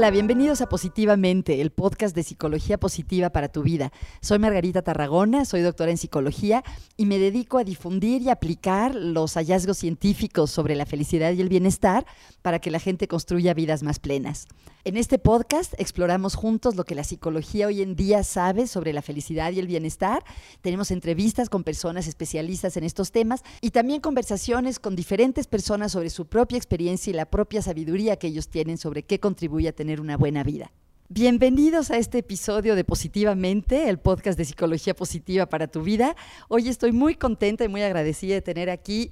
Hola, bienvenidos a Positivamente, el podcast de psicología positiva para tu vida. Soy Margarita Tarragona, soy doctora en psicología y me dedico a difundir y aplicar los hallazgos científicos sobre la felicidad y el bienestar para que la gente construya vidas más plenas. En este podcast exploramos juntos lo que la psicología hoy en día sabe sobre la felicidad y el bienestar. Tenemos entrevistas con personas especialistas en estos temas y también conversaciones con diferentes personas sobre su propia experiencia y la propia sabiduría que ellos tienen sobre qué contribuye a tener una buena vida. Bienvenidos a este episodio de Positivamente, el podcast de psicología positiva para tu vida. Hoy estoy muy contenta y muy agradecida de tener aquí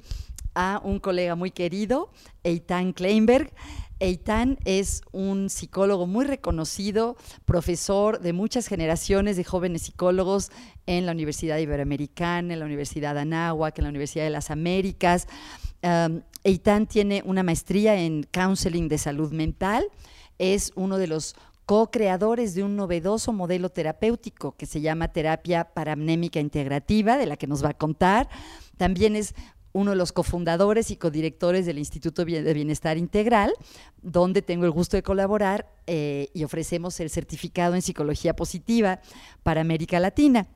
a un colega muy querido, Eitan Kleinberg. Eitan es un psicólogo muy reconocido, profesor de muchas generaciones de jóvenes psicólogos en la Universidad Iberoamericana, en la Universidad de Anáhuac, en la Universidad de las Américas. Eitan tiene una maestría en counseling de salud mental, es uno de los co-creadores de un novedoso modelo terapéutico que se llama terapia paramnémica integrativa, de la que nos va a contar. También es uno de los cofundadores y codirectores del Instituto de Bienestar Integral, donde tengo el gusto de colaborar eh, y ofrecemos el certificado en psicología positiva para América Latina.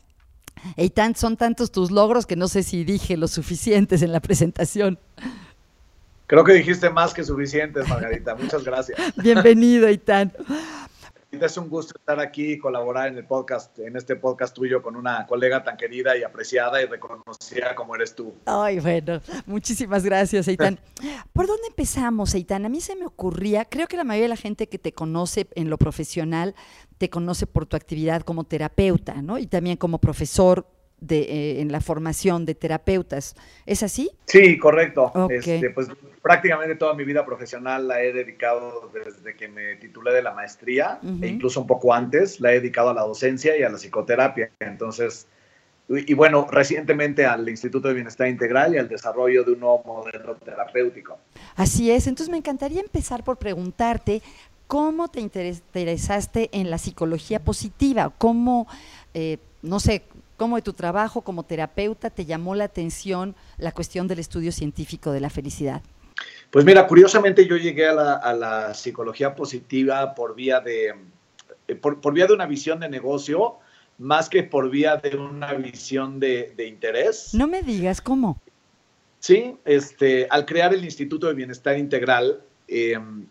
Y tan, son tantos tus logros que no sé si dije los suficientes en la presentación. Creo que dijiste más que suficientes, Margarita. Muchas gracias. Bienvenido, Eitan. Es un gusto estar aquí y colaborar en el podcast, en este podcast tuyo con una colega tan querida y apreciada y reconocida como eres tú. Ay, bueno, muchísimas gracias, Eitan. ¿Por dónde empezamos, Eitan? A mí se me ocurría, creo que la mayoría de la gente que te conoce en lo profesional te conoce por tu actividad como terapeuta, ¿no? Y también como profesor de, eh, en la formación de terapeutas. ¿Es así? Sí, correcto. Este, pues prácticamente toda mi vida profesional la he dedicado desde que me titulé de la maestría e incluso un poco antes, la he dedicado a la docencia y a la psicoterapia. Entonces, y, bueno, recientemente al Instituto de Bienestar Integral y al desarrollo de un nuevo modelo terapéutico. Así es, entonces me encantaría empezar por preguntarte cómo te interesaste en la psicología positiva, cómo, eh, no sé, cómo de tu trabajo como terapeuta te llamó la atención la cuestión del estudio científico de la felicidad. Pues mira, curiosamente yo llegué a la, psicología positiva por vía de, eh, por, vía de una visión de negocio, más que por vía de una visión de, interés. No me digas cómo. Sí, este, al crear el Instituto de Bienestar Integral, em,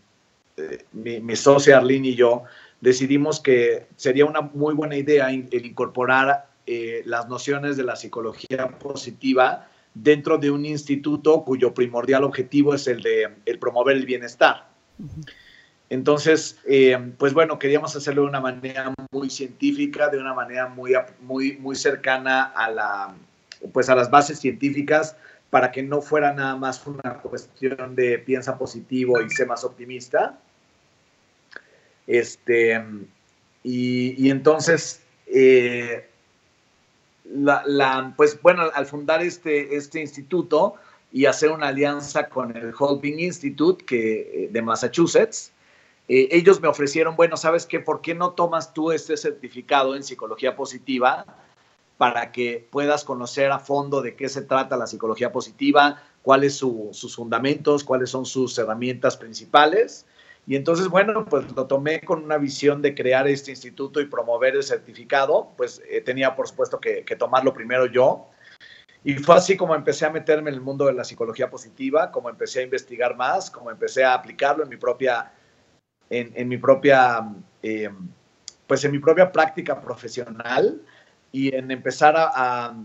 eh, mi, socia Arlene y yo decidimos que sería una muy buena idea el incorporar eh, las nociones de la psicología positiva dentro de un instituto cuyo primordial objetivo es el de el promover el bienestar. Entonces, eh, pues bueno, queríamos hacerlo de una manera muy científica, de una manera muy, muy, muy cercana a, la, pues a las bases científicas, para que no fuera nada más una cuestión de piensa positivo y sé más optimista. Este, y, entonces, eh, la, pues bueno, al fundar este, este instituto y hacer una alianza con el Holbein Institute que, eh, de Massachusetts, eh, ellos me ofrecieron, bueno, ¿sabes qué? ¿Por qué no tomas tú este certificado en psicología positiva para que puedas conocer a fondo de qué se trata la psicología positiva, cuáles son sus fundamentos, cuáles son sus herramientas principales? Y entonces, bueno, pues lo tomé con una visión de crear este instituto y promover el certificado, pues eh, tenía por supuesto que, tomarlo primero yo. Y fue así como empecé a meterme en el mundo de la psicología positiva, como empecé a investigar más, como empecé a aplicarlo en mi propia, en, mi propia, eh, pues en mi propia práctica profesional y en empezar a, a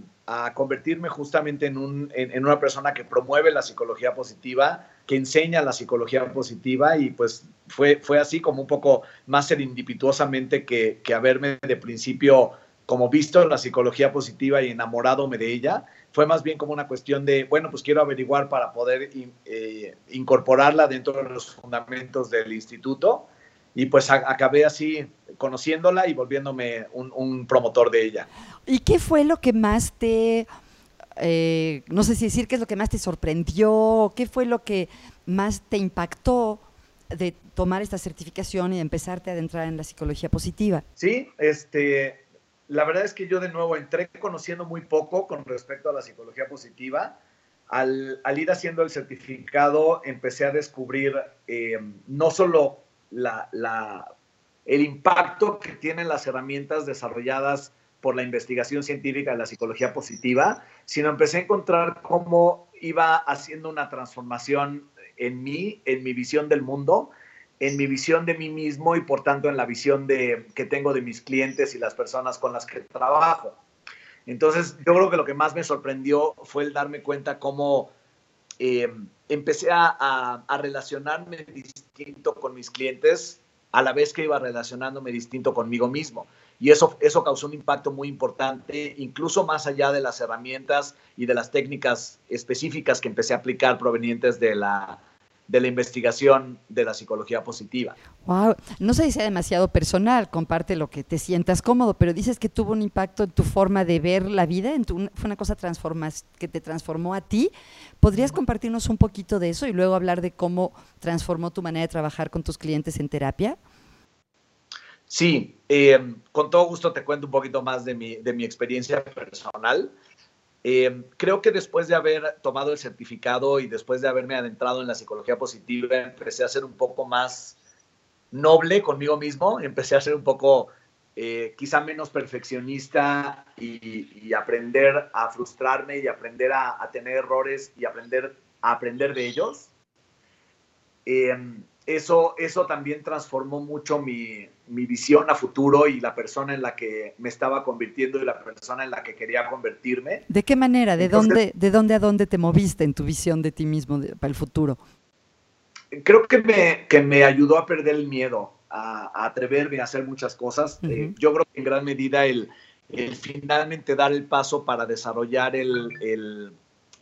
convertirme justamente en, un, en, una persona que promueve la psicología positiva, que enseña la psicología positiva y pues fue, fue así como un poco más serendipituosamente que, que haberme de principio como visto la psicología positiva y enamoradome de ella, fue más bien como una cuestión de, bueno, pues quiero averiguar para poder eh, incorporarla dentro de los fundamentos del instituto y pues acabé así conociéndola y volviéndome un, promotor de ella. ¿Y qué fue lo que más te, eh, no sé si decir qué es lo que más te sorprendió, qué fue lo que más te impactó de tomar esta certificación y empezarte a adentrar en la psicología positiva? Sí, este, la verdad es que yo de nuevo entré conociendo muy poco con respecto a la psicología positiva. Al, ir haciendo el certificado empecé a descubrir eh, no solo el impacto que tienen las herramientas desarrolladas por la investigación científica de la psicología positiva, sino empecé a encontrar cómo iba haciendo una transformación en mí, en mi visión del mundo, en mi visión de mí mismo y por tanto en la visión de, que tengo de mis clientes y las personas con las que trabajo. Entonces, yo creo que lo que más me sorprendió fue el darme cuenta cómo eh, empecé a, a, relacionarme distinto con mis clientes a la vez que iba relacionándome distinto conmigo mismo. Y eso, eso causó un impacto muy importante, incluso más allá de las herramientas y de las técnicas específicas que empecé a aplicar provenientes de la, de la investigación de la psicología positiva. Wow, no sé si sea demasiado personal, comparte lo que te sientas cómodo, pero dices que tuvo un impacto en tu forma de ver la vida, en tu, fue una cosa que te transformó a ti. ¿Podrías compartirnos un poquito de eso y luego hablar de cómo transformó tu manera de trabajar con tus clientes en terapia? Sí, eh, con todo gusto te cuento un poquito más de mi, de mi experiencia personal. Eh, creo que después de haber tomado el certificado y después de haberme adentrado en la psicología positiva, empecé a ser un poco más noble conmigo mismo, empecé a ser un poco eh, quizá menos perfeccionista y, aprender a frustrarme y aprender a, tener errores y aprender a aprender de ellos. Eh, eso, eso también transformó mucho mi, mi, visión a futuro y la persona en la que me estaba convirtiendo y la persona en la que quería convertirme. ¿De qué manera? ¿De, dónde, de dónde a dónde te moviste en tu visión de ti mismo para el futuro? Creo que me, que me ayudó a perder el miedo, a, atreverme a hacer muchas cosas. Eh, yo creo que en gran medida el, el, finalmente dar el paso para desarrollar el, el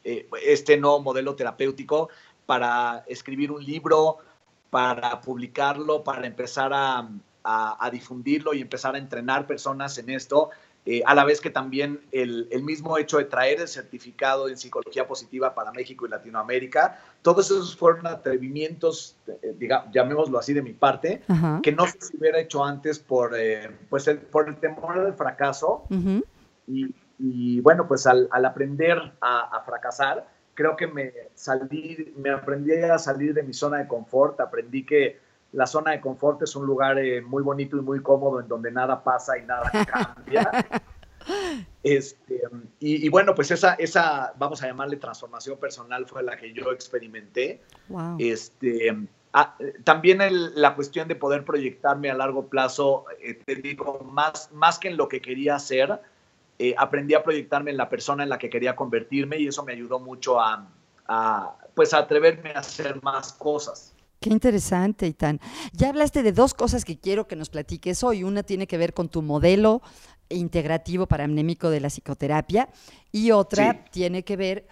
eh, este nuevo modelo terapéutico, para escribir un libro, para publicarlo, para empezar a, a, difundirlo y empezar a entrenar personas en esto, eh, a la vez que también el, el, mismo hecho de traer el certificado en psicología positiva para México y Latinoamérica, todos esos fueron atrevimientos, eh, digamos, llamémoslo así de mi parte, que no se hubiera hecho antes por, eh, pues el, por el temor del fracaso. y, y, bueno, pues al, al aprender a, a fracasar, creo que me salí, me aprendí a salir de mi zona de confort, aprendí que la zona de confort es un lugar eh, muy bonito y muy cómodo en donde nada pasa y nada cambia. Este, y, bueno, pues esa, esa, vamos a llamarle transformación personal fue la que yo experimenté. Este, ah, también la cuestión de poder proyectarme a largo plazo, eh, te digo, más, más que en lo que quería hacer, eh, aprendí a proyectarme en la persona en la que quería convertirme y eso me ayudó mucho a, pues a atreverme a hacer más cosas. Qué interesante, Itán. Ya hablaste de dos cosas que quiero que nos platiques hoy. Una tiene que ver con tu modelo integrativo paramnémico de la psicoterapia y otra tiene que ver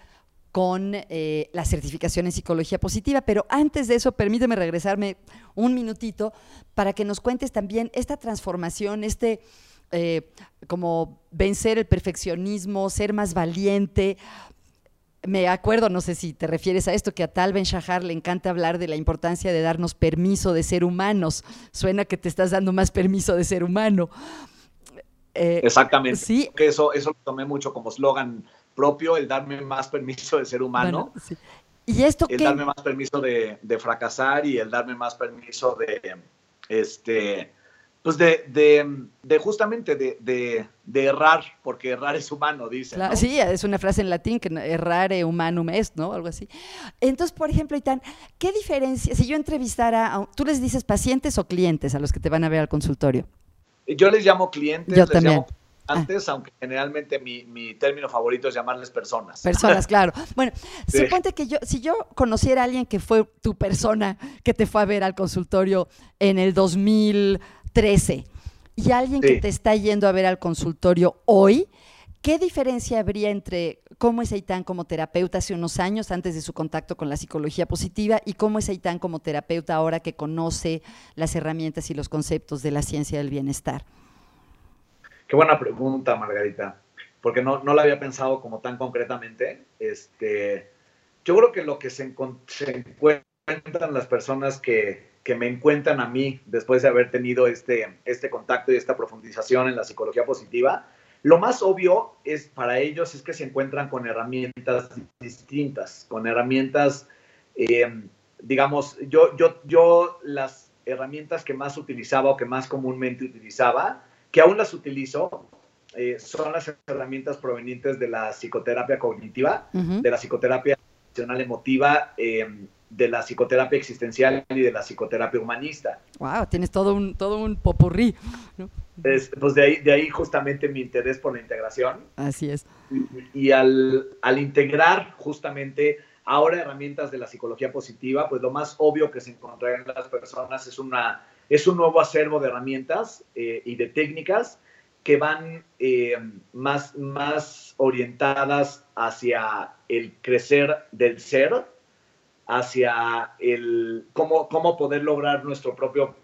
con eh, la certificación en psicología positiva. Pero antes de eso, permíteme regresarme un minutito para que nos cuentes también esta transformación, este eh, como vencer el perfeccionismo, ser más valiente. Me acuerdo, no sé si te refieres a esto, que a Tal Ben Shahar le encanta hablar de la importancia de darnos permiso de ser humanos. Suena que te estás dando más permiso de ser humano. Eh, Exactamente. Sí. Que eso, eso lo tomé mucho como eslogan propio, el darme más permiso de ser humano. ¿Y esto el darme más permiso de, de, fracasar y el darme más permiso de, este, pues de, de, de justamente de, de, errar, porque errar es humano, dice. Sí, es una frase en latín que errare humanum est, ¿no? Algo así. Entonces, por ejemplo, Itán, ¿qué diferencia, si yo entrevistara, a, tú les dices pacientes o clientes a los que te van a ver al consultorio? Yo les llamo clientes, yo les también. llamo ah. antes, aunque generalmente mi, mi, término favorito es llamarles personas. Personas, claro. Bueno, suponte que yo, si yo conociera a alguien que fue tu persona, que te fue a ver al consultorio en el 2000 13 y alguien que te está yendo a ver al consultorio hoy, ¿qué diferencia habría entre cómo es Aitán como terapeuta hace unos años antes de su contacto con la psicología positiva y cómo es Aitán como terapeuta ahora que conoce las herramientas y los conceptos de la ciencia del bienestar? Qué buena pregunta, Margarita, porque no, no la había pensado como tan concretamente. Este, yo creo que lo que se, se encuentran las personas que, que me encuentran a mí después de haber tenido este, este contacto y esta profundización en la psicología positiva, lo más obvio es para ellos es que se encuentran con herramientas distintas, con herramientas, eh, digamos, yo, yo, yo las, herramientas que más utilizaba o que más comúnmente utilizaba, que aún las utilizo, eh, son las herramientas provenientes de la psicoterapia cognitiva, de la psicoterapia emocional emotiva, eh, de la psicoterapia existencial y de la psicoterapia humanista. Wow, tienes todo un, todo un popurrí. pues de ahí, de ahí justamente mi interés por la integración. Así es. Y, al, al, integrar justamente ahora herramientas de la psicología positiva, pues lo más obvio que se encontrará en las personas es, una, es un nuevo acervo de herramientas eh, y de técnicas que van eh, más, más orientadas hacia el crecer del ser, hacia el cómo, cómo poder lograr nuestro propio,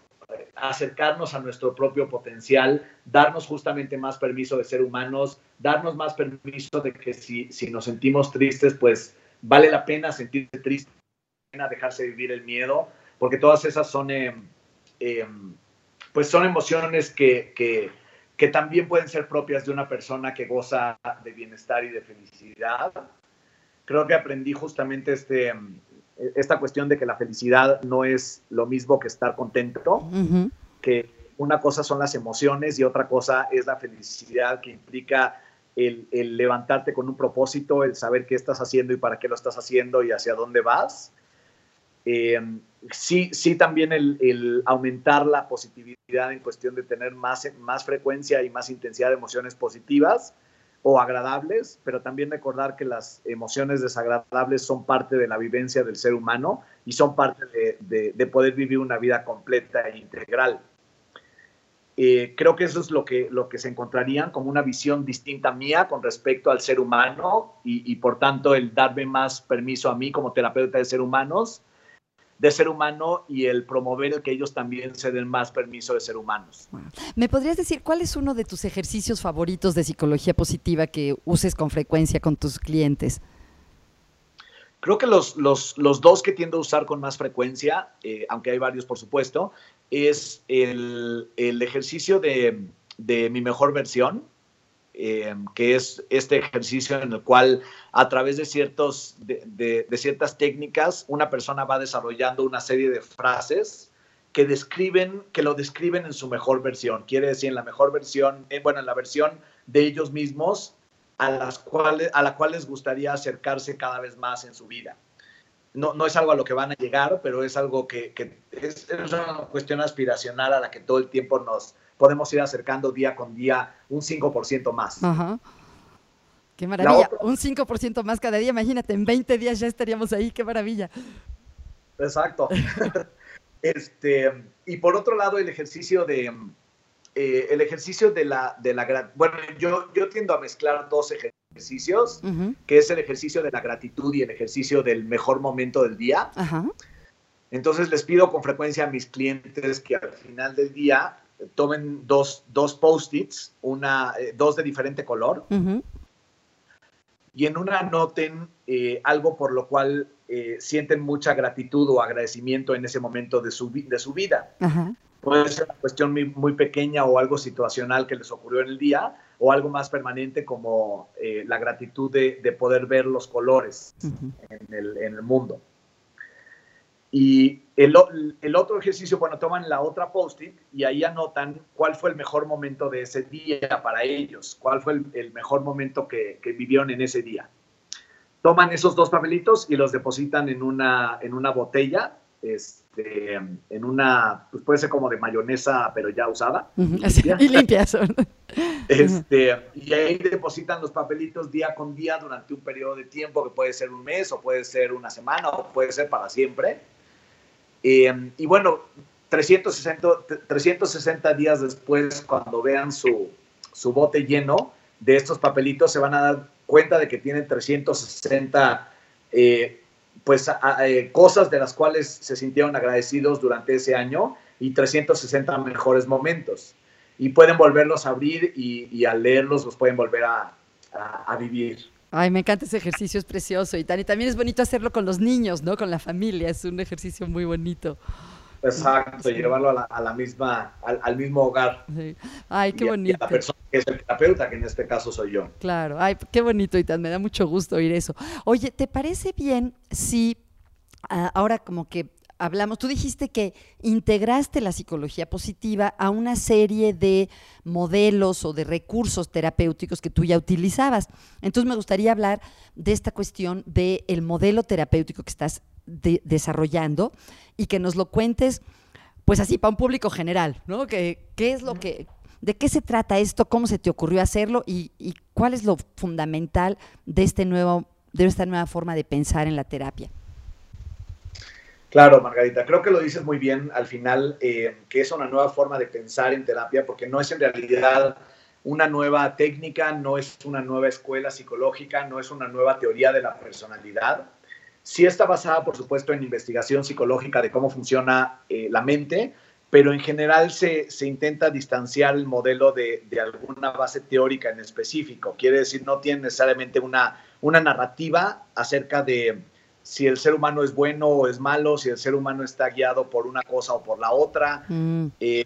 acercarnos a nuestro propio potencial, darnos justamente más permiso de ser humanos, darnos más permiso de que si, si nos sentimos tristes, pues vale la pena sentirse triste, dejarse vivir el miedo, porque todas esas son, eh, eh, pues son emociones que, que, que también pueden ser propias de una persona que goza de bienestar y de felicidad. Creo que aprendí justamente este, esta cuestión de que la felicidad no es lo mismo que estar contento, que una cosa son las emociones y otra cosa es la felicidad que implica el, levantarte con un propósito, el saber qué estás haciendo y para qué lo estás haciendo y hacia dónde vas. Eh, sí, sí también el, aumentar la positividad en cuestión de tener más, más frecuencia y más intensidad de emociones positivas o agradables, pero también recordar que las emociones desagradables son parte de la vivencia del ser humano y son parte de, poder vivir una vida completa e integral. Eh, creo que eso es lo que, lo que se encontrarían como una visión distinta mía con respecto al ser humano y, y por tanto el darme más permiso a mí como terapeuta de ser humanos de ser humano y el promover el que ellos también se den más permiso de ser humanos. ¿Me podrías decir cuál es uno de tus ejercicios favoritos de psicología positiva que uses con frecuencia con tus clientes? Creo que los, los, dos que tiendo a usar con más frecuencia, eh, aunque hay varios por supuesto, es el, ejercicio de, de mi mejor versión, eh, que es este ejercicio en el cual a través de, ciertos, de, ciertas técnicas una persona va desarrollando una serie de frases que describen, que lo describen en su mejor versión. Quiere decir, en la mejor versión, eh, bueno, en la versión de ellos mismos a, las cuales, a la cual les gustaría acercarse cada vez más en su vida. No, no es algo a lo que van a llegar, pero es algo que, que es, es una cuestión aspiracional a la que todo el tiempo nos, podemos ir acercando día con día un 5% más. Ajá. Qué maravilla, un 5% más cada día, imagínate, en 20 días ya estaríamos ahí, qué maravilla. Exacto. este, y por otro lado, el ejercicio de, eh, el ejercicio de la, de la, bueno, yo, yo tiendo a mezclar dos ejercicios, que es el ejercicio de la gratitud y el ejercicio del mejor momento del día. Ajá. Entonces les pido con frecuencia a mis clientes que al final del día tomen dos, dos post-its, una, eh, dos de diferente color, y en una anoten eh, algo por lo cual eh, sienten mucha gratitud o agradecimiento en ese momento de su, de su vida. Puede ser una cuestión muy, pequeña o algo situacional que les ocurrió en el día, o algo más permanente como la gratitud de, poder ver los colores en, el, en el mundo. Y el, el, otro ejercicio, bueno, toman la otra post-it y ahí anotan cuál fue el mejor momento de ese día para ellos, cuál fue el, mejor momento que, que, vivieron en ese día. Toman esos dos papelitos y los depositan en una, en una botella, este, en una, pues puede ser como de mayonesa, pero ya usada. y, limpia. y limpias. este, y ahí depositan los papelitos día con día durante un periodo de tiempo que puede ser un mes o puede ser una semana o puede ser para siempre eh, y bueno, 360, 360 días después, cuando vean su, su bote lleno de estos papelitos, se van a dar cuenta de que tienen 360 eh, pues, eh, cosas de las cuales se sintieron agradecidos durante ese año y 360 mejores momentos. Y pueden volverlos a abrir y, al leerlos los pueden volver a vivir. Ay, me encanta ese ejercicio, es precioso. Y, también es bonito hacerlo con los niños, ¿no? Con la familia, es un ejercicio muy bonito. Exacto, llevarlo a la, misma, al, mismo hogar. Ay, qué bonito. la persona que es el terapeuta, que en este caso soy yo. Claro, ay, qué bonito, y me da mucho gusto oír eso. Oye, ¿te parece bien si ah, ahora como que hablamos, tú dijiste que integraste la psicología positiva a una serie de modelos o de recursos terapéuticos que tú ya utilizabas. Entonces me gustaría hablar de esta cuestión del el modelo terapéutico que estás desarrollando y que nos lo cuentes, pues así, para un público general, ¿no? Que, ¿Qué es lo que, de qué se trata esto, cómo se te ocurrió hacerlo y, y cuál es lo fundamental de, este nuevo, de esta nueva forma de pensar en la terapia? Claro, Margarita, creo que lo dices muy bien al final, eh, que es una nueva forma de pensar en terapia, porque no es en realidad una nueva técnica, no es una nueva escuela psicológica, no es una nueva teoría de la personalidad. Sí está basada, por supuesto, en investigación psicológica de cómo funciona eh, la mente, pero en general se, se intenta distanciar el modelo de, de, alguna base teórica en específico. Quiere decir, no tiene necesariamente una, una narrativa acerca de si el ser humano es bueno o es malo, si el ser humano está guiado por una cosa o por la otra. Mm. Eh,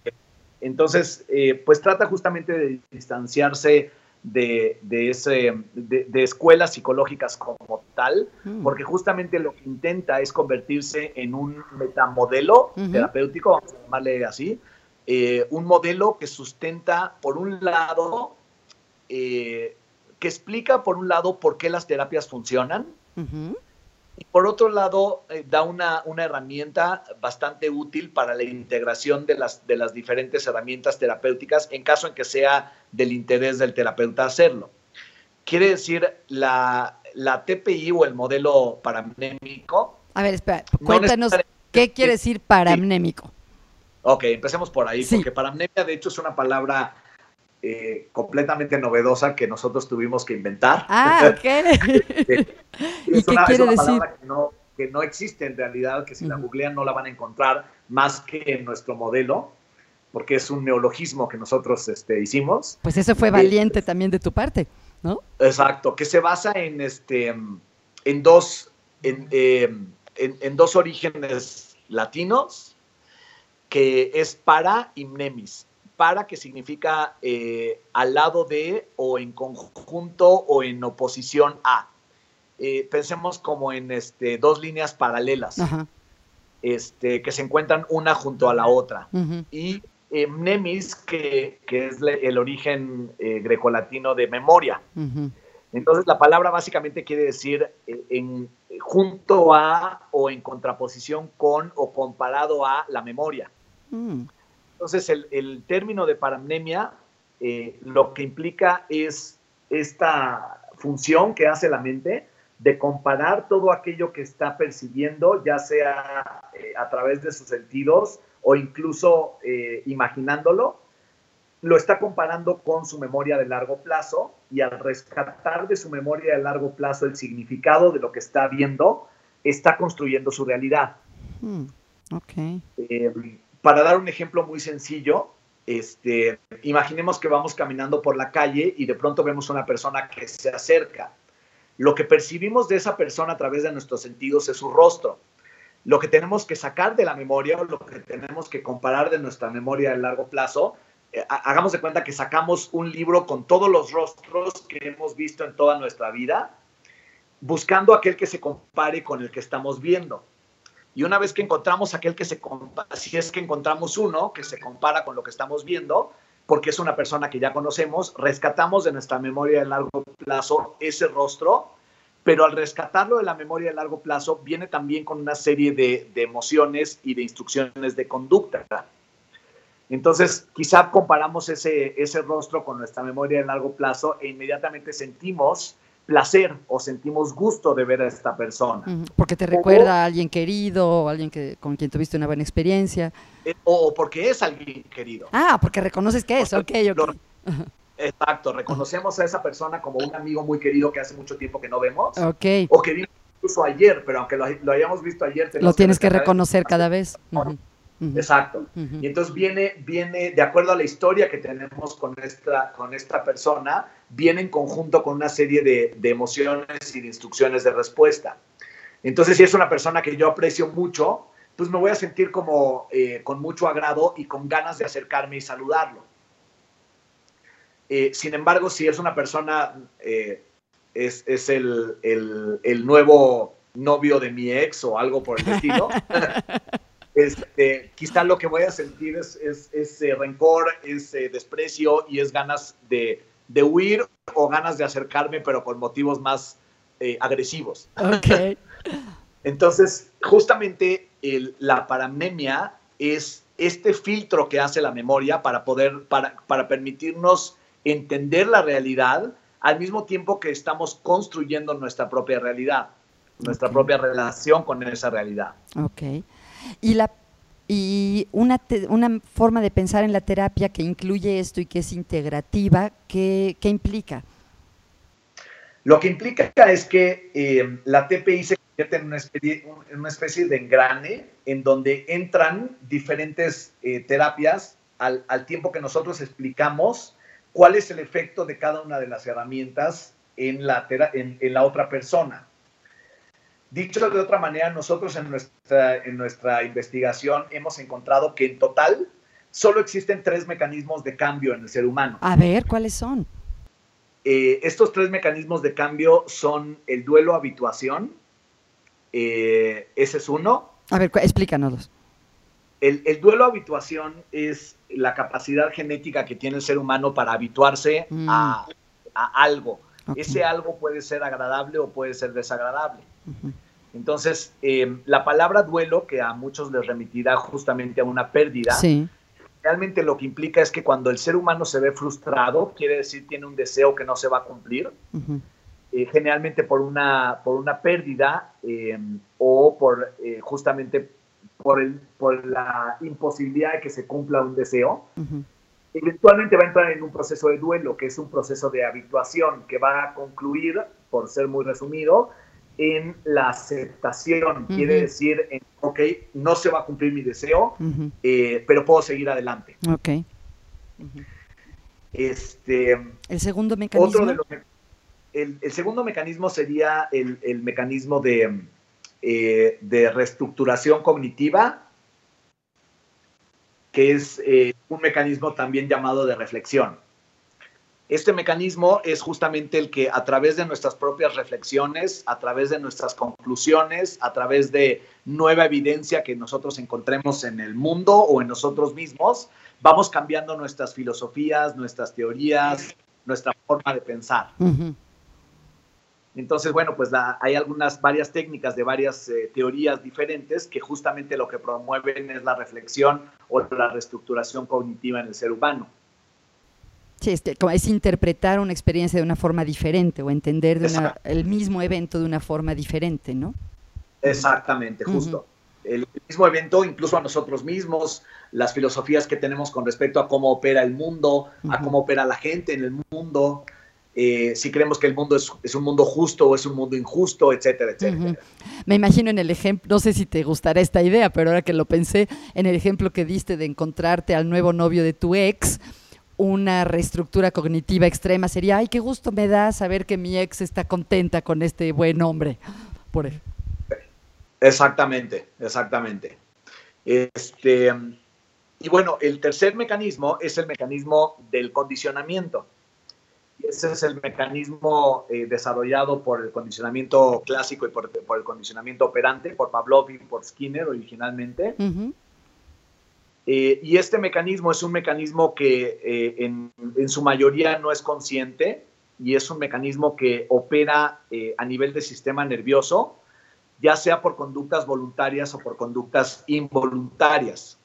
entonces, eh, pues trata justamente de distanciarse de, de, ese, de, escuelas psicológicas como tal, mm. porque justamente lo que intenta es convertirse en un metamodelo terapéutico, vamos a llamarle así, eh, un modelo que sustenta, por un lado, eh, que explica, por un lado, por qué las terapias funcionan, y por otro lado, eh, da una, una, herramienta bastante útil para la integración de las, de las diferentes herramientas terapéuticas en caso en que sea del interés del terapeuta hacerlo. Quiere decir, la, la TPI o el modelo paramnémico. A ver, espera, cuéntanos, ¿qué quiere decir paramnémico? Ok, empecemos por ahí, porque paramnemia de hecho es una palabra eh, completamente novedosa que nosotros tuvimos que inventar. Ah, ok. ¿Y qué quiere decir? Que no, que no existe en realidad, que si la googlean no la van a encontrar más que en nuestro modelo, porque es un neologismo que nosotros este, hicimos. Pues eso fue valiente también de tu parte, ¿no? Exacto, que se basa en, este, en, dos, en, em, en, en dos orígenes latinos, que es para y mnemis para que significa eh, al lado de o en conjunto o en oposición a. Eh, pensemos como en este, dos líneas paralelas este, que se encuentran una junto a la otra. Y eh, mnemis, que, es el origen grecolatino de memoria. Entonces la palabra básicamente quiere decir en, junto a o en contraposición con o comparado a la memoria. Mm. Entonces, el, término de paramnemia eh, lo que implica es esta función que hace la mente de comparar todo aquello que está percibiendo, ya sea eh, a través de sus sentidos o incluso eh, imaginándolo, lo está comparando con su memoria de largo plazo y al rescatar de su memoria de largo plazo el significado de lo que está viendo, está construyendo su realidad. Hmm, ok. Para dar un ejemplo muy sencillo, este, imaginemos que vamos caminando por la calle y de pronto vemos una persona que se acerca. Lo que percibimos de esa persona a través de nuestros sentidos es su rostro. Lo que tenemos que sacar de la memoria o lo que tenemos que comparar de nuestra memoria a largo plazo, eh, hagamos de cuenta que sacamos un libro con todos los rostros que hemos visto en toda nuestra vida, buscando aquel que se compare con el que estamos viendo. Y una vez que encontramos aquel que se compara, si es que encontramos uno que se compara con lo que estamos viendo, porque es una persona que ya conocemos, rescatamos de nuestra memoria de largo plazo ese rostro, pero al rescatarlo de la memoria de largo plazo viene también con una serie de, de emociones y de instrucciones de conducta. Entonces, quizá comparamos ese, ese rostro con nuestra memoria de largo plazo e inmediatamente sentimos placer o sentimos gusto de ver a esta persona. Porque te recuerda a alguien querido, o alguien que, con quien tuviste una buena experiencia. Eh, o porque es alguien querido. Ah, porque reconoces que es, ok, ok. exacto, reconocemos a esa persona como un amigo muy querido que hace mucho tiempo que no vemos. Ok. O que vimos incluso ayer, pero aunque lo, hayamos visto ayer... Lo tienes que, reconocer cada vez. Exacto. Y entonces viene, viene, de acuerdo a la historia que tenemos con esta, con esta persona, viene en conjunto con una serie de, emociones y de instrucciones de respuesta. Entonces, si es una persona que yo aprecio mucho, pues me voy a sentir como eh, con mucho agrado y con ganas de acercarme y saludarlo. Eh, sin embargo, si es una persona, eh, es, es el, el, el, nuevo novio de mi ex o algo por el estilo, este, quizá lo que voy a sentir es, es, eh, rencor, es eh, desprecio y es ganas de, de, huir o ganas de acercarme, pero con motivos más eh, agresivos. Ok. Entonces, justamente el, la paramemia es este filtro que hace la memoria para poder, para, para permitirnos entender la realidad al mismo tiempo que estamos construyendo nuestra propia realidad, nuestra propia relación con esa realidad. Ok. Y, la, y una, una forma de pensar en la terapia que incluye esto y que es integrativa, ¿qué, implica? Lo que implica es que eh, la TPI se convierte en una, especie, en una, especie, de engrane en donde entran diferentes eh, terapias al, al, tiempo que nosotros explicamos cuál es el efecto de cada una de las herramientas en la, en la otra persona. Dicho de otra manera, nosotros en nuestra, en nuestra investigación hemos encontrado que en total solo existen tres mecanismos de cambio en el ser humano. A ver, ¿cuáles son? Eh, estos tres mecanismos de cambio son el duelo habituación, eh, ese es uno. A ver, explícanos. El, el, duelo habituación es la capacidad genética que tiene el ser humano para habituarse mm. a, a, algo. Okay. Ese algo puede ser agradable o puede ser desagradable. Uh -huh. Entonces, eh, la palabra duelo, que a muchos les remitirá justamente a una pérdida, sí realmente lo que implica es que cuando el ser humano se ve frustrado, quiere decir tiene un deseo que no se va a cumplir, uh -huh. eh, generalmente por una, por una pérdida eh, o por eh, justamente por, el, por la imposibilidad de que se cumpla un deseo. Uh -huh. Eventualmente va a entrar en un proceso de duelo, que es un proceso de habituación, que va a concluir, por ser muy resumido, en la aceptación. Uh -huh. Quiere decir, en, ok, no se va a cumplir mi deseo, uh -huh. eh, pero puedo seguir adelante. Ok. Uh -huh. Este, el segundo mecanismo. Otro de los, el, el, segundo mecanismo sería el, el mecanismo de, eh, de, reestructuración cognitiva, que es eh, un mecanismo también llamado de reflexión. Este mecanismo es justamente el que a través de nuestras propias reflexiones, a través de nuestras conclusiones, a través de nueva evidencia que nosotros encontremos en el mundo o en nosotros mismos, vamos cambiando nuestras filosofías, nuestras teorías, nuestra forma de pensar. Uh -huh. Entonces, bueno, pues la, hay algunas, varias técnicas de varias eh, teorías diferentes que justamente lo que promueven es la reflexión o la reestructuración cognitiva en el ser humano. Sí, es, es, interpretar una experiencia de una forma diferente o entender de una, el mismo evento de una forma diferente, ¿no? Exactamente, justo. Uh -huh. El mismo evento, incluso a nosotros mismos, las filosofías que tenemos con respecto a cómo opera el mundo, uh -huh. a cómo opera la gente en el mundo, eh, si creemos que el mundo es, es, un mundo justo o es un mundo injusto, etcétera, etcétera. Uh -huh. Me imagino en el ejemplo, no sé si te gustará esta idea, pero ahora que lo pensé, en el ejemplo que diste de encontrarte al nuevo novio de tu ex, una reestructura cognitiva extrema sería, ay, qué gusto me da saber que mi ex está contenta con este buen hombre. Por. Exactamente, exactamente. Este, y bueno, el tercer mecanismo es el mecanismo del condicionamiento. Ese es el mecanismo eh, desarrollado por el condicionamiento clásico y por, por, el condicionamiento operante, por Pavlov y por Skinner originalmente. Uh -huh. Eh, y este mecanismo es un mecanismo que eh, en, su mayoría no es consciente y es un mecanismo que opera eh, a nivel del sistema nervioso, ya sea por conductas voluntarias o por conductas involuntarias.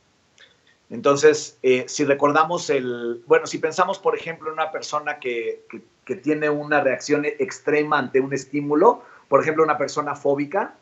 Entonces, si recordamos el, bueno, si pensamos, por ejemplo, en una persona que, que tiene una reacción extrema ante un estímulo, por ejemplo, una persona fóbica,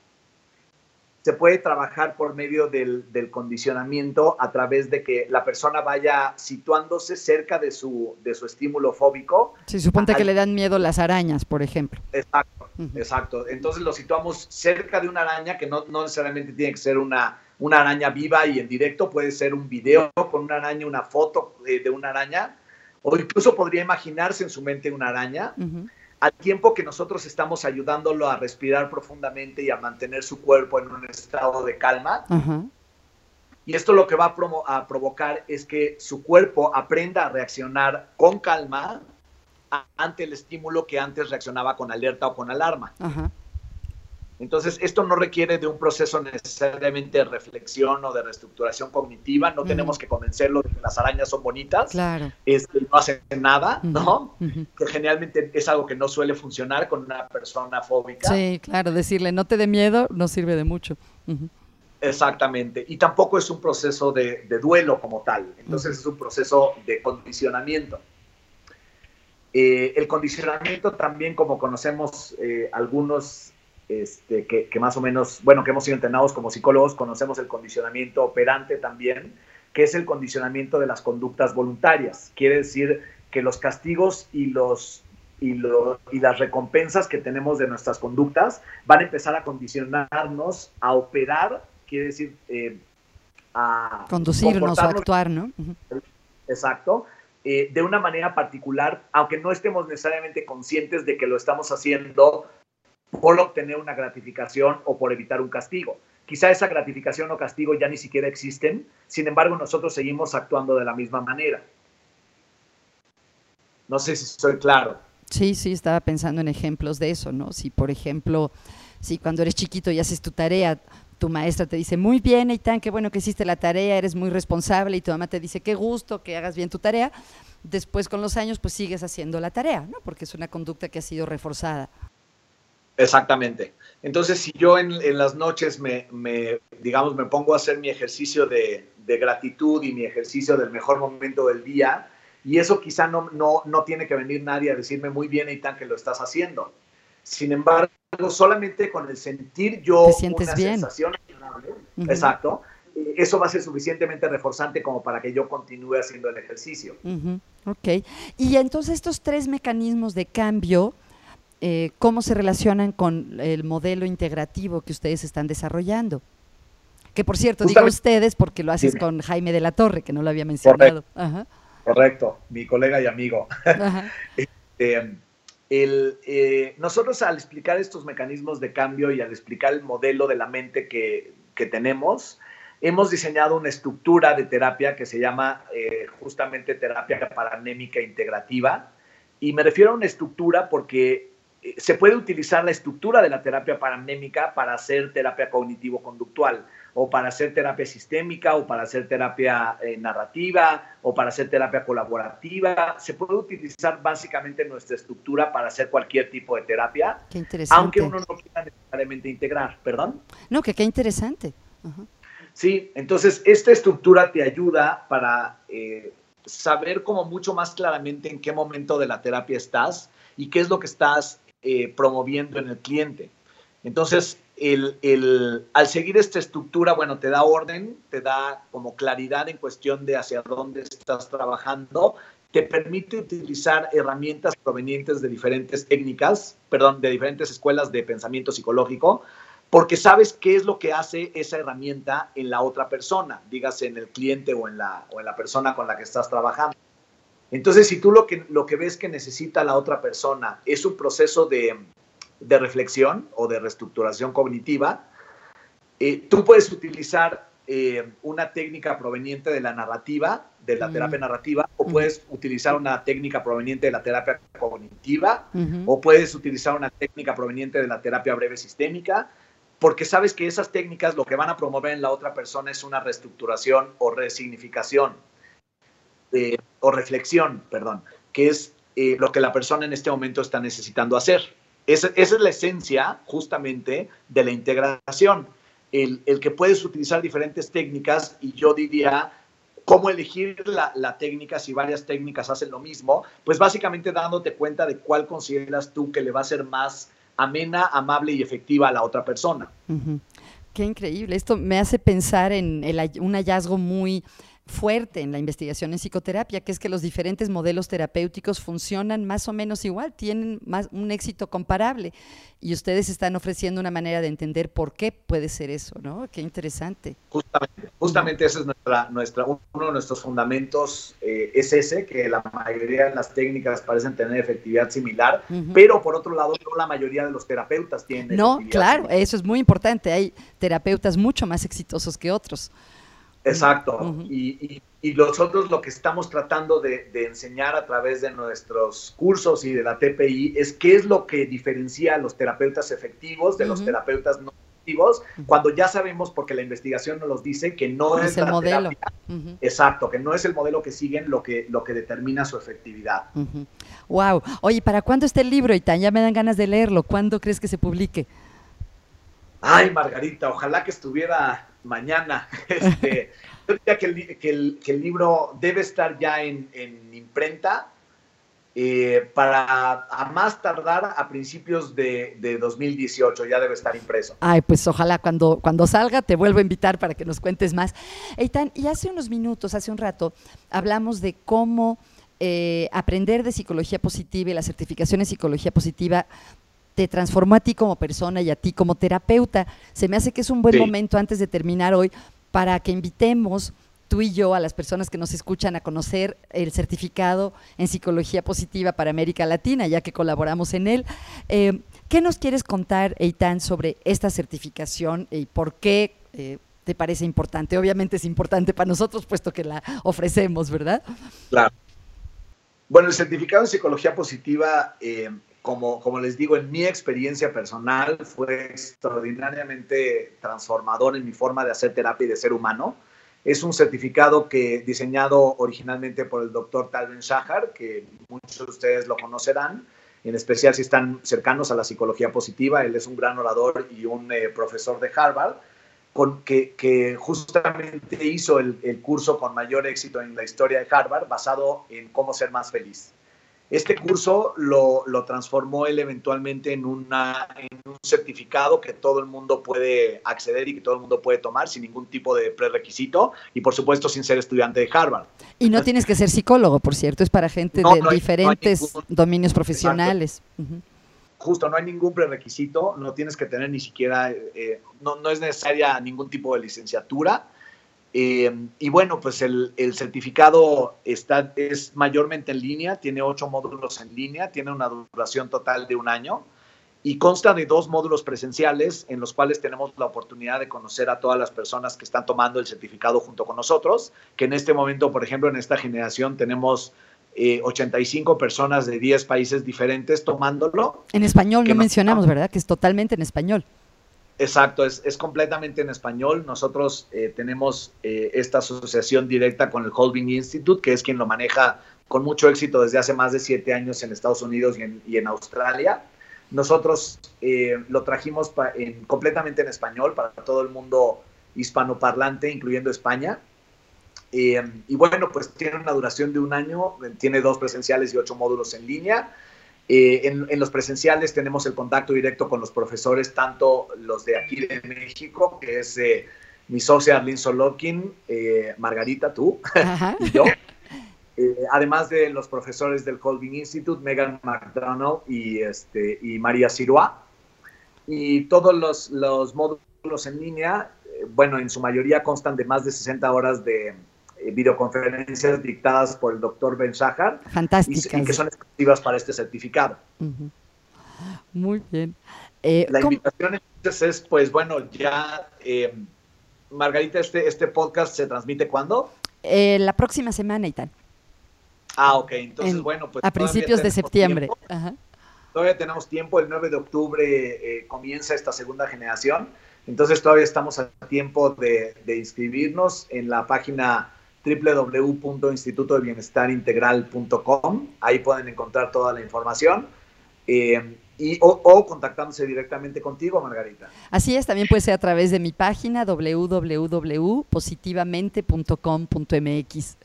se puede trabajar por medio del, del, condicionamiento a través de que la persona vaya situándose cerca de su, de su estímulo fóbico. Sí, suponte que le dan miedo las arañas, por ejemplo. Exacto, uh -huh. exacto. Entonces lo situamos cerca de una araña que no, no necesariamente tiene que ser una, una araña viva y en directo, puede ser un video con una araña, una foto de, de una araña, o incluso podría imaginarse en su mente una araña. Uh -huh al tiempo que nosotros estamos ayudándolo a respirar profundamente y a mantener su cuerpo en un estado de calma. Uh -huh. Y esto lo que va a, a, provocar es que su cuerpo aprenda a reaccionar con calma ante el estímulo que antes reaccionaba con alerta o con alarma. Uh -huh. Entonces, esto no requiere de un proceso necesariamente de reflexión o de reestructuración cognitiva. No tenemos que convencerlo de que las arañas son bonitas. Claro. Este, no hacen nada, ¿no? Que generalmente es algo que no suele funcionar con una persona fóbica. Sí, claro. Decirle no te dé miedo no sirve de mucho. Exactamente. Y tampoco es un proceso de, duelo como tal. Entonces, es un proceso de condicionamiento. Eh, el condicionamiento también, como conocemos eh, algunos este, que, más o menos, bueno, que hemos sido entrenados como psicólogos, conocemos el condicionamiento operante también, que es el condicionamiento de las conductas voluntarias. Quiere decir que los castigos y, los, y, y las recompensas que tenemos de nuestras conductas van a empezar a condicionarnos a operar, quiere decir, eh, a conducirnos o actuar, ¿no? Exacto. Eh, de una manera particular, aunque no estemos necesariamente conscientes de que lo estamos haciendo por obtener una gratificación o por evitar un castigo. Quizá esa gratificación o castigo ya ni siquiera existen, sin embargo nosotros seguimos actuando de la misma manera. No sé si soy claro. Sí, sí, estaba pensando en ejemplos de eso, ¿no? Si, por ejemplo, si cuando eres chiquito y haces tu tarea, tu maestra te dice, muy bien, Eitan, qué bueno que hiciste la tarea, eres muy responsable, y tu mamá te dice, qué gusto que hagas bien tu tarea, después con los años, pues sigues haciendo la tarea, ¿no? Porque es una conducta que ha sido reforzada. Exactamente. Entonces, si yo en, las noches me, digamos, me pongo a hacer mi ejercicio de, gratitud y mi ejercicio del mejor momento del día, y eso quizá no, no, no tiene que venir nadie a decirme muy bien, Eitan, que lo estás haciendo. Sin embargo, solamente con el sentir yo una sensación agradable, exacto, eh, eso va a ser suficientemente reforzante como para que yo continúe haciendo el ejercicio. Ok. Y entonces estos tres mecanismos de cambio, eh, cómo se relacionan con el modelo integrativo que ustedes están desarrollando. Que por cierto, digo ustedes porque lo haces con Jaime de la Torre, que no lo había mencionado. Correcto, mi colega y amigo. Este, eh, nosotros al explicar estos mecanismos de cambio y al explicar el modelo de la mente que, tenemos, hemos diseñado una estructura de terapia que se llama eh, justamente terapia paranémica integrativa. Y me refiero a una estructura porque se puede utilizar la estructura de la terapia paramémica para hacer terapia cognitivo-conductual, o para hacer terapia sistémica, o para hacer terapia eh, narrativa, o para hacer terapia colaborativa. Se puede utilizar básicamente nuestra estructura para hacer cualquier tipo de terapia, qué interesante. aunque uno no quiera necesariamente integrar. ¿Perdón? No, que qué interesante. Sí, entonces esta estructura te ayuda para eh, saber como mucho más claramente en qué momento de la terapia estás y qué es lo que estás eh, promoviendo en el cliente. Entonces, el, al seguir esta estructura, bueno, te da orden, te da como claridad en cuestión de hacia dónde estás trabajando, te permite utilizar herramientas provenientes de diferentes técnicas, perdón, de diferentes escuelas de pensamiento psicológico, porque sabes qué es lo que hace esa herramienta en la otra persona, dígase en el cliente o en la, o en la persona con la que estás trabajando. Entonces, si tú lo que, lo que ves que necesita la otra persona es un proceso de, reflexión o de reestructuración cognitiva, eh, tú puedes utilizar eh, una técnica proveniente de la narrativa, de la terapia narrativa, o puedes utilizar una técnica proveniente de la terapia cognitiva, o puedes utilizar una técnica proveniente de la terapia breve sistémica, porque sabes que esas técnicas lo que van a promover en la otra persona es una reestructuración o resignificación o reflexión, perdón, que es eh, lo que la persona en este momento está necesitando hacer. Esa, es la esencia justamente de la integración, el, que puedes utilizar diferentes técnicas y yo diría cómo elegir la, técnica si varias técnicas hacen lo mismo, pues básicamente dándote cuenta de cuál consideras tú que le va a ser más amena, amable y efectiva a la otra persona. Qué increíble. Esto me hace pensar en un hallazgo muy fuerte en la investigación en psicoterapia, que es que los diferentes modelos terapéuticos funcionan más o menos igual, tienen más, un éxito comparable. Y ustedes están ofreciendo una manera de entender por qué puede ser eso, ¿no? Qué interesante. Justamente, justamente ese es nuestra, nuestra, uno de nuestros fundamentos, eh, es ese, que la mayoría de las técnicas parecen tener efectividad similar, pero por otro lado, no la mayoría de los terapeutas tienen. No, claro, eso es muy importante. Hay terapeutas mucho más exitosos que otros. Exacto. y, y, nosotros lo que estamos tratando de, enseñar a través de nuestros cursos y de la TPI es qué es lo que diferencia a los terapeutas efectivos de los terapeutas no efectivos, cuando ya sabemos, porque la investigación nos los dice, que no es, el modelo. Exacto, que no es el modelo que siguen lo que, lo que determina su efectividad. Wow. Oye, ¿para cuándo está el libro, Itán? Ya me dan ganas de leerlo. ¿Cuándo crees que se publique? Ay, Margarita, ojalá que estuviera mañana. Este, yo diría que el, libro debe estar ya en, imprenta eh, para a más tardar a principios de, 2018, ya debe estar impreso. Ay, pues ojalá cuando, cuando salga te vuelvo a invitar para que nos cuentes más. Eitan, y hace unos minutos, hace un rato, hablamos de cómo eh, aprender de psicología positiva y la certificación en psicología positiva te transformó a ti como persona y a ti como terapeuta. Se me hace que es un buen momento antes de terminar hoy para que invitemos tú y yo a las personas que nos escuchan a conocer el certificado en psicología positiva para América Latina, ya que colaboramos en él. Eh, ¿Qué nos quieres contar, Eitan, sobre esta certificación y por qué eh, te parece importante? Obviamente es importante para nosotros, puesto que la ofrecemos, ¿verdad? Claro. Bueno, el certificado en psicología positiva eh, como, les digo, en mi experiencia personal fue extraordinariamente transformador en mi forma de hacer terapia y de ser humano. Es un certificado que diseñado originalmente por el doctor Talvin Shahar, que muchos de ustedes lo conocerán, en especial si están cercanos a la psicología positiva. Él es un gran orador y un eh, profesor de Harvard, con, que, que justamente hizo el, el curso con mayor éxito en la historia de Harvard, basado en cómo ser más feliz. Este curso lo, transformó él eventualmente en, una, en un certificado que todo el mundo puede acceder y que todo el mundo puede tomar sin ningún tipo de prerequisito y por supuesto sin ser estudiante de Harvard. Y no tienes que ser psicólogo, por cierto, es para gente de diferentes dominios profesionales. Justo, no hay ningún prerequisito, no tienes que tener ni siquiera, eh, no, no es necesaria ningún tipo de licenciatura eh, y bueno, pues el, certificado está, es mayormente en línea, tiene ocho módulos en línea, tiene una duración total de un año y consta de dos módulos presenciales en los cuales tenemos la oportunidad de conocer a todas las personas que están tomando el certificado junto con nosotros, que en este momento, por ejemplo, en esta generación tenemos 85 eh, personas de 10 países diferentes tomándolo. En español no mencionamos, ¿verdad? Que es totalmente en español. Exacto, es, es, completamente en español. Nosotros eh, tenemos eh, esta asociación directa con el Holbein Institute, que es quien lo maneja con mucho éxito desde hace más de siete años en Estados Unidos y en, Australia. Nosotros eh, lo trajimos en, completamente en español para todo el mundo hispanoparlante, incluyendo España. y bueno, pues tiene una duración de un año, tiene dos presenciales y ocho módulos en línea. Eh, en, los presenciales tenemos el contacto directo con los profesores, tanto los de aquí de México, que es eh, mi socia Arlene Solokin, eh, Margarita, tú y yo. además de los profesores del Colvin Institute, Megan McDonald y, este, y María Siroa. Y todos los, los módulos en línea, bueno, en su mayoría constan de más de 60 horas de, eh, videoconferencias dictadas por el doctor Ben Shahar. Fantásticas. Y, que son exclusivas para este certificado. Muy bien. Eh, la invitación entonces es, pues bueno, ya, eh, Margarita, este, este podcast se transmite cuándo? la próxima semana, y tal. Ah, ok. Entonces, bueno, pues. A principios de septiembre. Todavía tenemos tiempo. El 9 de octubre comienza esta segunda generación. Entonces, todavía estamos a tiempo de, de inscribirnos en la página www.institutodebienestarintegral.com. Ahí pueden encontrar toda la información. Eh, y, o, contactándose directamente contigo, Margarita. Así es, también puede ser a través de mi página www.positivamente.com.mx.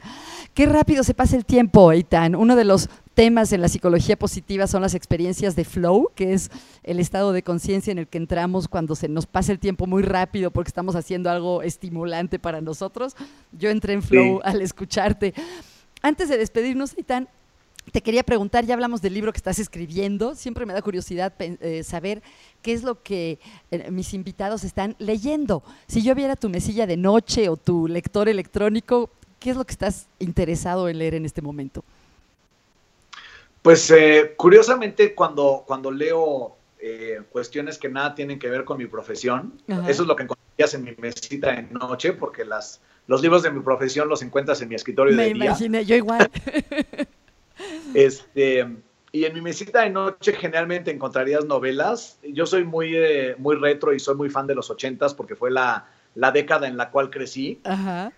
Qué rápido se pasa el tiempo, Eitan. Uno de los temas en la psicología positiva son las experiencias de flow, que es el estado de conciencia en el que entramos cuando se nos pasa el tiempo muy rápido porque estamos haciendo algo estimulante para nosotros. Yo entré en flow al escucharte. Antes de despedirnos, Eitan, te quería preguntar, ya hablamos del libro que estás escribiendo, siempre me da curiosidad eh, saber qué es lo que eh, mis invitados están leyendo. Si yo viera tu mesilla de noche o tu lector electrónico, ¿qué es lo que estás interesado en leer en este momento? Pues eh, curiosamente cuando, cuando leo cuestiones que nada tienen que ver con mi profesión, eso es lo que encontrarías en mi mesita de noche, porque las los libros de mi profesión los encuentras en mi escritorio Me de día. imaginé, yo igual. Este, y en mi mesita de noche generalmente encontrarías novelas. Yo soy muy, eh, muy retro y soy muy fan de los ochentas porque fue la, la década en la cual crecí. Ajá.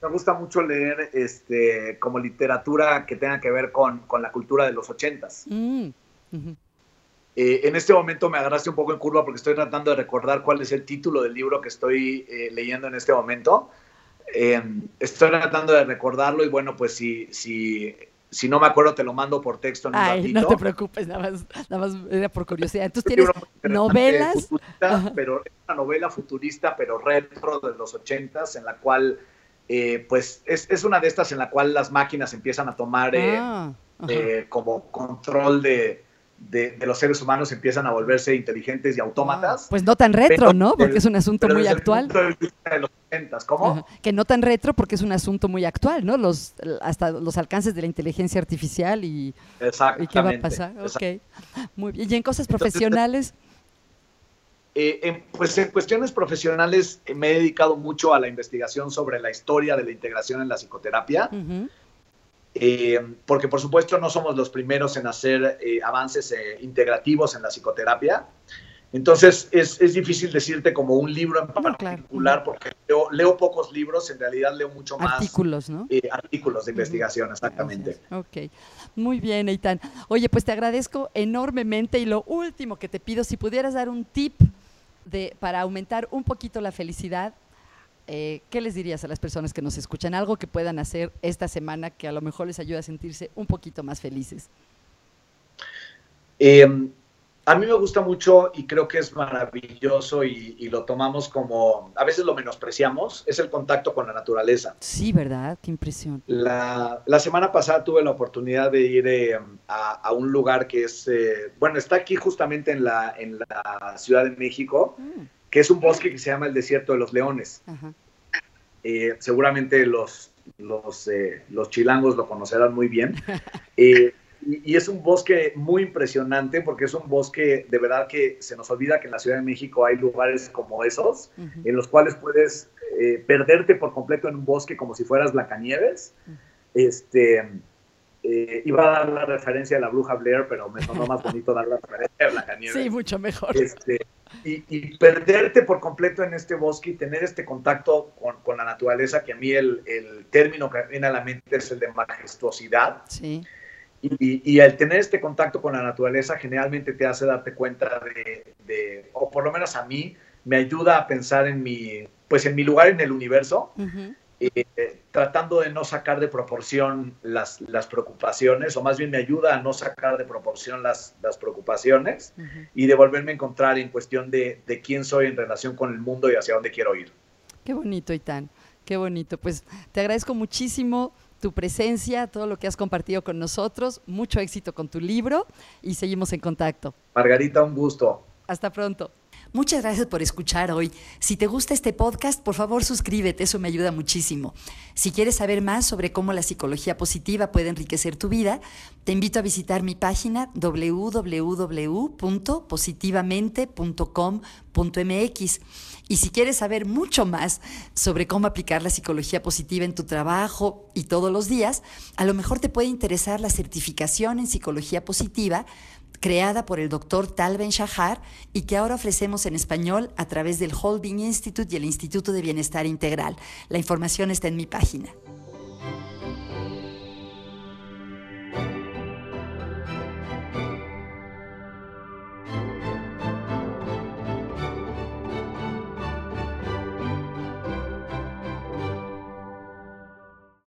Me gusta mucho leer este, como literatura que tenga que ver con, con la cultura de los ochentas. Mm. Eh, en este momento me agarraste un poco en curva porque estoy tratando de recordar cuál es el título del libro que estoy eh, leyendo en este momento. Eh, estoy tratando de recordarlo y bueno, pues si, si, si no me acuerdo te lo mando por texto en un Ay, ratito. no te preocupes, nada más, nada más era por curiosidad. Entonces tienes novelas. pero es una novela futurista, pero retro de los ochentas, en la cual, eh, pues, es, es una de estas en la cual las máquinas empiezan a tomar eh, Ah, eh, como control de, de, de los seres humanos, empiezan a volverse inteligentes y autómatas. Pues no tan retro, pero ¿no? Porque es un asunto pero muy desde el actual. punto de vista de los ¿cómo? Ajá. Que no tan retro porque es un asunto muy actual, ¿no? Los, hasta los alcances de la inteligencia artificial y, y qué va a pasar. Ok. Muy bien. Y en cosas Entonces, profesionales. Eh, en, pues en cuestiones profesionales eh, me he dedicado mucho a la investigación sobre la historia de la integración en la psicoterapia. ujú, Eh, porque por supuesto no somos los primeros en hacer eh, avances eh, integrativos en la psicoterapia. Entonces es, es difícil decirte como un libro en claro. particular porque leo, leo pocos libros, en realidad leo mucho más Artículos, ¿no? artículos de investigación, exactamente. Ok, muy bien, Eitan. Oye, pues te agradezco enormemente y lo último que te pido, si pudieras dar un tip de, para aumentar un poquito la felicidad, eh, ¿qué les dirías a las personas que nos escuchan? Algo que puedan hacer esta semana que a lo mejor les ayude a sentirse un poquito más felices. Eh, a mí me gusta mucho y creo que es maravilloso y, y lo tomamos como, a veces lo menospreciamos, es el contacto con la naturaleza. Sí, ¿verdad? Qué impresión. La, la semana pasada tuve la oportunidad de ir eh, a, a un lugar que es, eh, bueno, está aquí justamente en la, en la Ciudad de México, Mm, que es un bosque que se llama el Desierto de los Leones. ajá. Eh, seguramente los, los, eh, los chilangos lo conocerán muy bien. Eh, y, y es un bosque muy impresionante porque es un bosque de verdad que se nos olvida que en la Ciudad de México hay lugares como esos, en los cuales puedes eh, perderte por completo en un bosque como si fueras Blancanieves. Este, eh, iba a dar la referencia de la bruja Blair, pero me sonó más bonito dar la referencia de Blancanieves. Sí, mucho mejor. Este, y, y perderte por completo en este bosque y tener este contacto con, con la naturaleza, que a mí el, el término que viene a la mente es el de majestuosidad. Sí, Y, y al tener este contacto con la naturaleza, generalmente te hace darte cuenta de, de- o por lo menos a mí, me ayuda a pensar en mi, pues en mi lugar en el universo, ujú, eh, tratando de no sacar de proporción las, las preocupaciones, o más bien me ayuda a no sacar de proporción las, las preocupaciones y de volverme a encontrar en cuestión de, de quién soy en relación con el mundo y hacia dónde quiero ir. Qué bonito, Itán. Qué bonito. Pues te agradezco muchísimo tu presencia, todo lo que has compartido con nosotros. Mucho éxito con tu libro y seguimos en contacto. Margarita, un gusto. Hasta pronto. Muchas gracias por escuchar hoy. Si te gusta este podcast, por favor suscríbete, eso me ayuda muchísimo. Si quieres saber más sobre cómo la psicología positiva puede enriquecer tu vida, te invito a visitar mi página www.positivamente.com.mx. Y si quieres saber mucho más sobre cómo aplicar la psicología positiva en tu trabajo y todos los días, a lo mejor te puede interesar la certificación en psicología positiva creada por el doctor Tal Ben Shahar y que ahora ofrecemos en español a través del Holding Institute y el Instituto de Bienestar Integral. La información está en mi página.